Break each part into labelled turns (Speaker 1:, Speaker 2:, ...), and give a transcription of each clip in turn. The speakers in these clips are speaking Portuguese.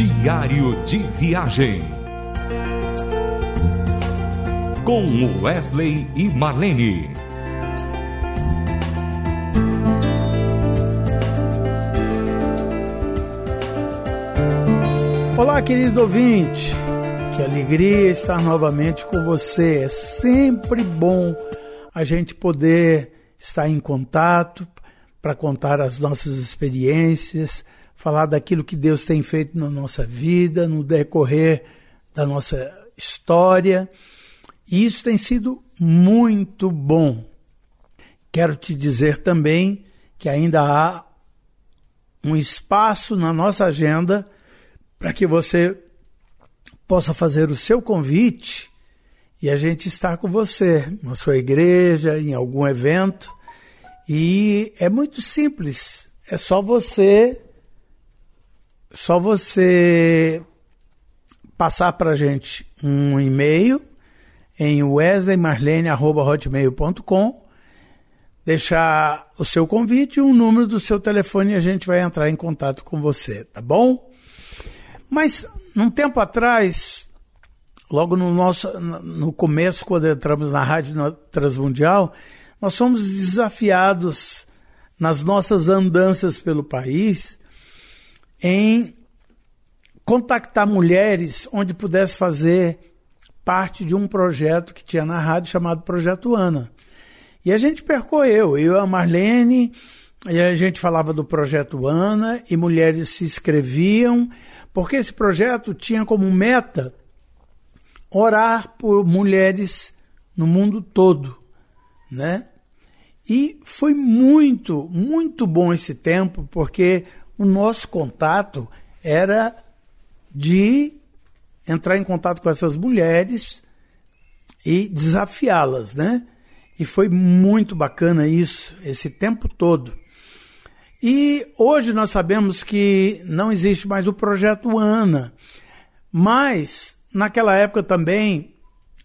Speaker 1: Diário de Viagem. Com Wesley e Marlene.
Speaker 2: Olá, querido ouvinte. Que alegria estar novamente com você. É sempre bom a gente poder estar em contato para contar as nossas experiências, falar daquilo que Deus tem feito na nossa vida, no decorrer da nossa história. E isso tem sido muito bom. Quero te dizer também que ainda há um espaço na nossa agenda para que você possa fazer o seu convite e a gente estar com você na sua igreja, em algum evento. E é muito simples, é só você só você passar para gente um e-mail em wesleymarlene.hotmail.com, deixar o seu convite e um número do seu telefone e a gente vai entrar em contato com você, tá bom? Mas, num tempo atrás, logo no, nosso, no começo, quando entramos na Rádio Transmundial, nós fomos desafiados nas nossas andanças pelo país em contactar mulheres onde pudesse fazer parte de um projeto que tinha na rádio chamado Projeto Ana. E a gente percorreu, eu e a Marlene, e a gente falava do Projeto Ana, e mulheres se inscreviam, porque esse projeto tinha como meta orar por mulheres no mundo todo, né? E foi muito, muito bom esse tempo, porque o nosso contato era de entrar em contato com essas mulheres e desafiá-las, né? E foi muito bacana isso, esse tempo todo. E hoje nós sabemos que não existe mais o projeto ANA, mas naquela época também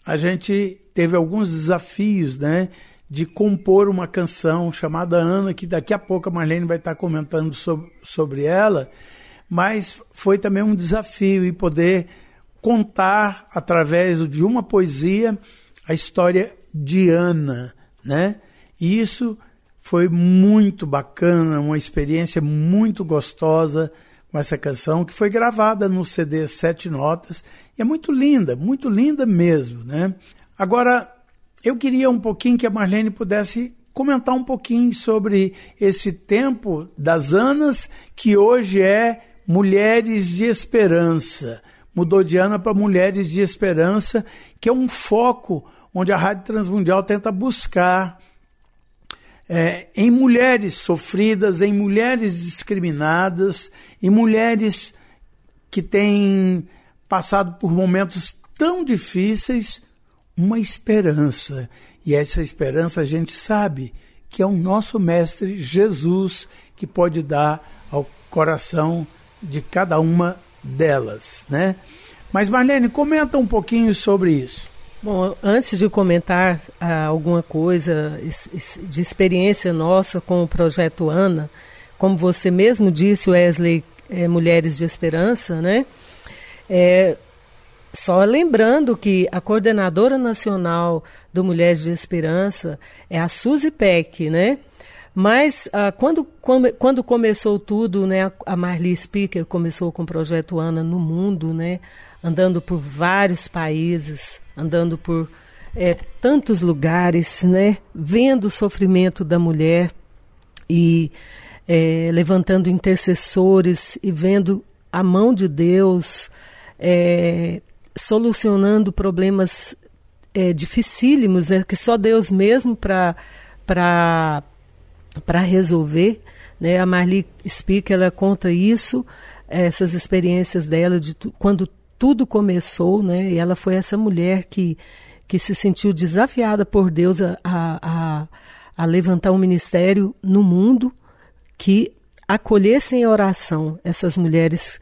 Speaker 2: a gente teve alguns desafios, né? De compor uma canção chamada Ana, que daqui a pouco a Marlene vai estar comentando sobre, sobre ela, mas foi também um desafio e poder contar através de uma poesia a história de Ana, né? E isso foi muito bacana, uma experiência muito gostosa com essa canção que foi gravada no CD Sete Notas e é muito linda, muito linda mesmo, né? Agora eu queria um pouquinho que a Marlene pudesse comentar um pouquinho sobre esse tempo das Anas, que hoje é Mulheres de Esperança. Mudou de Ana para Mulheres de Esperança, que é um foco onde a Rádio Transmundial tenta buscar é, em mulheres sofridas, em mulheres discriminadas, em mulheres que têm passado por momentos tão difíceis uma esperança. E essa esperança a gente sabe que é o nosso Mestre Jesus que pode dar ao coração de cada uma delas, né? Mas Marlene, comenta um pouquinho sobre isso.
Speaker 3: Bom, antes de comentar ah, alguma coisa de experiência nossa com o projeto Ana, como você mesmo disse, Wesley, é, Mulheres de Esperança, né? É, só lembrando que a coordenadora nacional do Mulheres de Esperança é a Suzy Peck, né? Mas ah, quando, quando, quando, começou tudo, né, a Marli Speaker começou com o projeto Ana no mundo, né, andando por vários países, andando por é, tantos lugares, né, vendo o sofrimento da mulher e é, levantando intercessores e vendo a mão de Deus é, solucionando problemas é, dificílimos, né, que só Deus mesmo para resolver. Né? A Marli Speak, ela conta isso, essas experiências dela de tu, quando tudo começou, né? E ela foi essa mulher que, que se sentiu desafiada por Deus a, a, a levantar um ministério no mundo que acolhesse em oração essas mulheres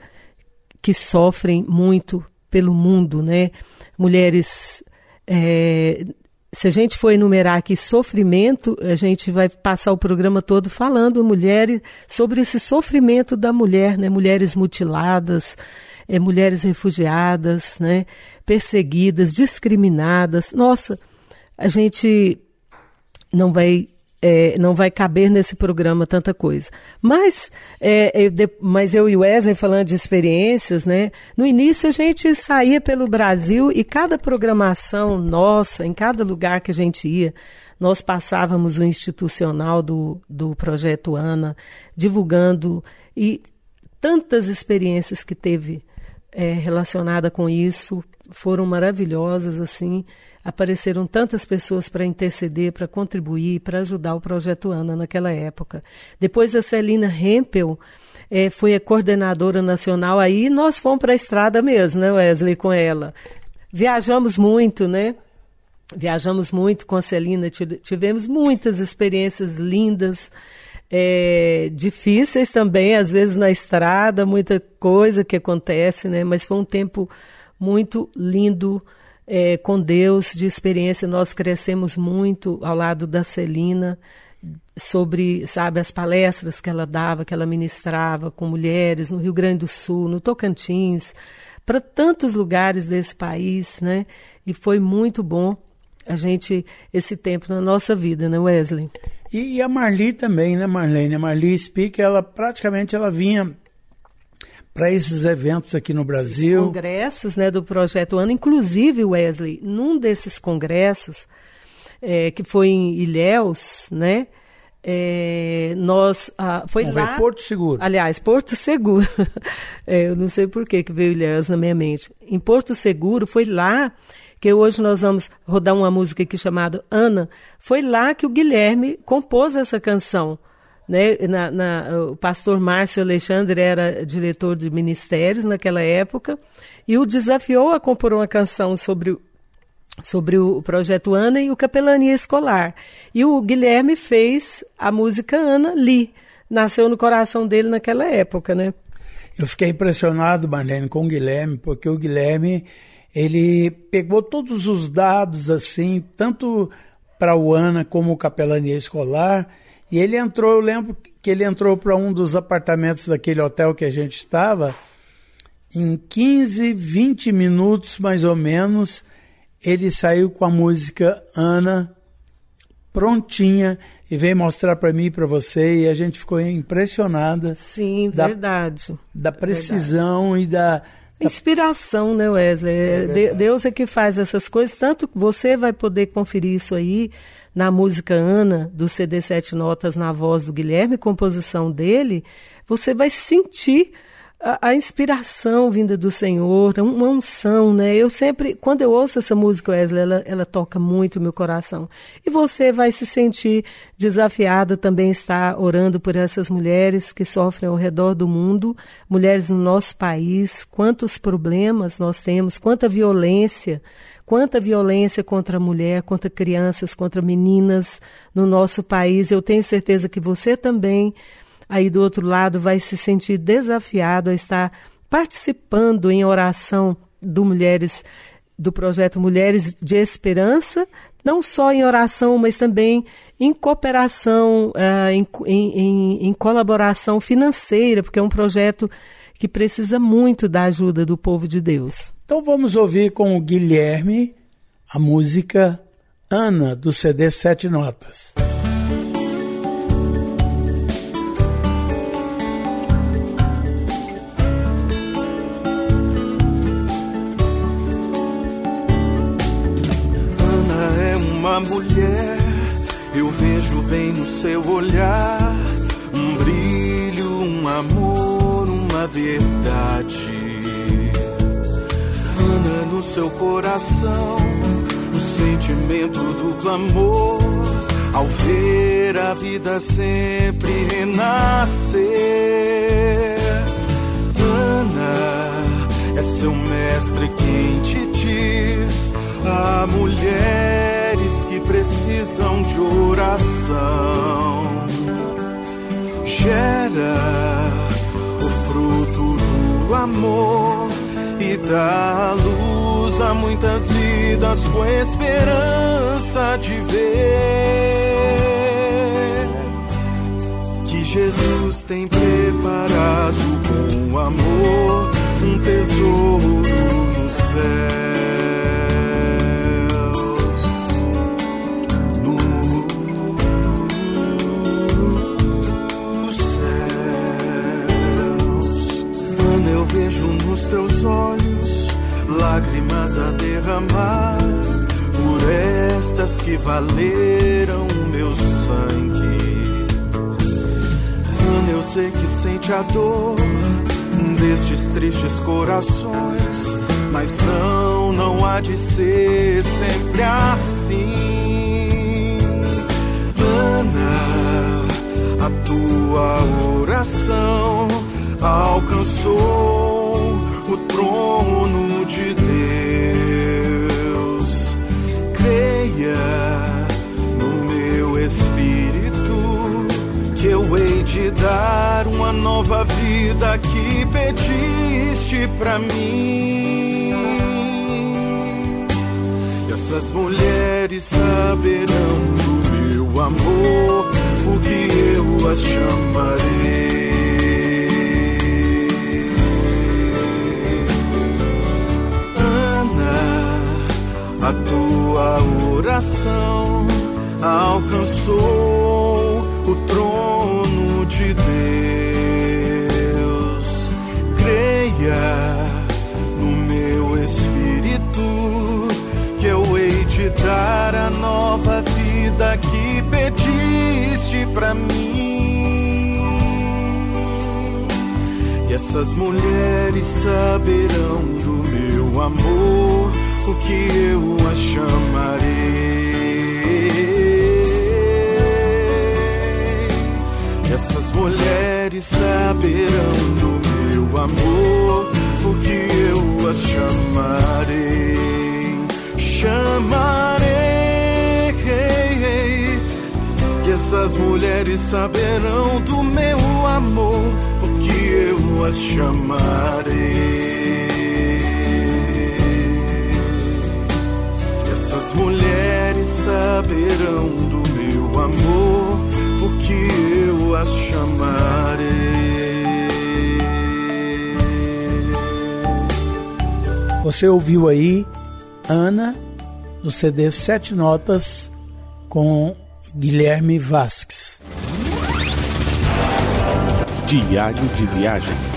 Speaker 3: que sofrem muito pelo mundo, né? Mulheres. É, se a gente for enumerar aqui sofrimento, a gente vai passar o programa todo falando mulheres sobre esse sofrimento da mulher, né? Mulheres mutiladas, é, mulheres refugiadas, né, perseguidas, discriminadas. Nossa, a gente não vai é, não vai caber nesse programa tanta coisa. Mas, é, eu, de, mas eu e Wesley falando de experiências, né? No início a gente saía pelo Brasil e cada programação nossa, em cada lugar que a gente ia, nós passávamos o institucional do, do projeto ANA, divulgando e tantas experiências que teve é, relacionada com isso foram maravilhosas assim apareceram tantas pessoas para interceder, para contribuir, para ajudar o projeto Ana naquela época. Depois a Celina Hempel é, foi a coordenadora nacional, aí nós fomos para a estrada mesmo, né, Wesley, com ela. Viajamos muito, né? Viajamos muito com a Celina, tivemos muitas experiências lindas, é, difíceis também, às vezes na estrada, muita coisa que acontece, né? Mas foi um tempo muito lindo, é, com Deus, de experiência. Nós crescemos muito ao lado da Celina sobre, sabe, as palestras que ela dava, que ela ministrava com mulheres no Rio Grande do Sul, no Tocantins, para tantos lugares desse país, né? E foi muito bom a gente esse tempo na nossa vida, né, Wesley?
Speaker 2: E, e a Marli também, né, Marlene? A Marli Speak, ela praticamente ela vinha para esses eventos aqui no Brasil.
Speaker 3: Os congressos né, do Projeto Ano, inclusive, Wesley, num desses congressos, é, que foi em Ilhéus, né? É, nós ah, foi não, lá
Speaker 2: Porto Seguro.
Speaker 3: Aliás Porto Seguro. É, eu não sei por que que veio Ilhéus na minha mente. Em Porto Seguro foi lá que hoje nós vamos rodar uma música aqui chamada Ana. Foi lá que o Guilherme compôs essa canção né, na, na, o pastor Márcio Alexandre era diretor de ministérios naquela época e o desafiou a compor uma canção sobre, sobre o projeto Ana e o Capelania Escolar. E o Guilherme fez a música Ana Li, nasceu no coração dele naquela época, né?
Speaker 2: Eu fiquei impressionado, Marlene, com o Guilherme, porque o Guilherme ele pegou todos os dados assim, tanto para o Ana como o Capelania Escolar e ele entrou, eu lembro que ele entrou para um dos apartamentos daquele hotel que a gente estava. Em 15, 20 minutos mais ou menos, ele saiu com a música Ana prontinha e veio mostrar para mim e para você e a gente ficou impressionada.
Speaker 3: Sim, da, verdade.
Speaker 2: Da precisão verdade. e da
Speaker 3: inspiração, né, Wesley? É Deus é que faz essas coisas, tanto que você vai poder conferir isso aí na música Ana, do CD Sete Notas, na voz do Guilherme, composição dele, você vai sentir a, a, inspiração vinda do Senhor, uma unção, né? Eu sempre, quando eu ouço essa música, Wesley, ela, ela toca muito o meu coração. E você vai se sentir desafiado também estar orando por essas mulheres que sofrem ao redor do mundo, mulheres no nosso país, quantos problemas nós temos, quanta violência quanta violência contra a mulher, contra crianças, contra meninas no nosso país. Eu tenho certeza que você também, aí do outro lado, vai se sentir desafiado a estar participando em oração do Mulheres do projeto Mulheres de Esperança, não só em oração, mas também em cooperação, uh, em, em, em, colaboração financeira, porque é um projeto que precisa muito da ajuda do povo de Deus.
Speaker 2: Então vamos ouvir com o Guilherme a música Ana, do CD Sete Notas.
Speaker 4: Mulher, eu vejo bem no seu olhar um brilho, um amor, uma verdade no seu coração o sentimento do clamor ao ver a vida sempre renascer. Ana é seu mestre quem te diz a mulheres que precisam de oração. Gera o fruto do amor e dá luz a muitas vidas com esperança de ver que Jesus tem preparado com amor um tesouro vejo teus olhos lágrimas a derramar por estas que valeram o meu sangue. Ana, eu sei que sente a dor destes tristes corações, mas não, não há de ser sempre assim. Ana, a tua oração alcançou trono de Deus. Creia no meu espírito que eu hei de dar uma nova vida que pediste para mim. E essas mulheres saberão do meu amor, porque eu as chamarei. Oração alcançou o trono de Deus. Creia no meu espírito que eu hei de dar a nova vida que pediste para mim. E essas mulheres saberão do meu amor o que eu a chamarei. Essas mulheres saberão do meu amor, o que eu as chamarei. Chamarei. E essas mulheres saberão do meu amor, porque eu as chamarei. Essas mulheres saberão do meu amor, porque eu as chamarei.
Speaker 2: Você ouviu aí Ana, do CD Sete Notas, com Guilherme Vasques.
Speaker 1: Diário de viagem.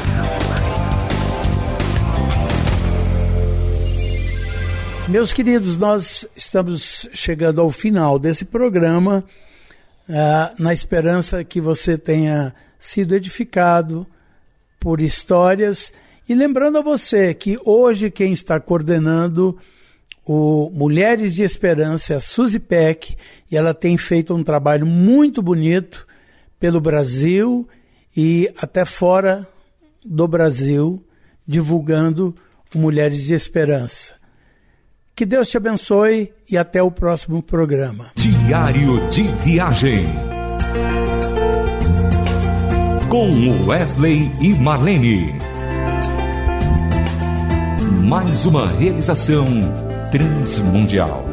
Speaker 2: Meus queridos, nós estamos chegando ao final desse programa, uh, na esperança que você tenha sido edificado por histórias. E lembrando a você que hoje quem está coordenando o Mulheres de Esperança é a Suzy Peck, e ela tem feito um trabalho muito bonito pelo Brasil e até fora do Brasil, divulgando Mulheres de Esperança. Que Deus te abençoe e até o próximo programa.
Speaker 1: Diário de Viagem. Com Wesley e Marlene. Mais uma realização transmundial.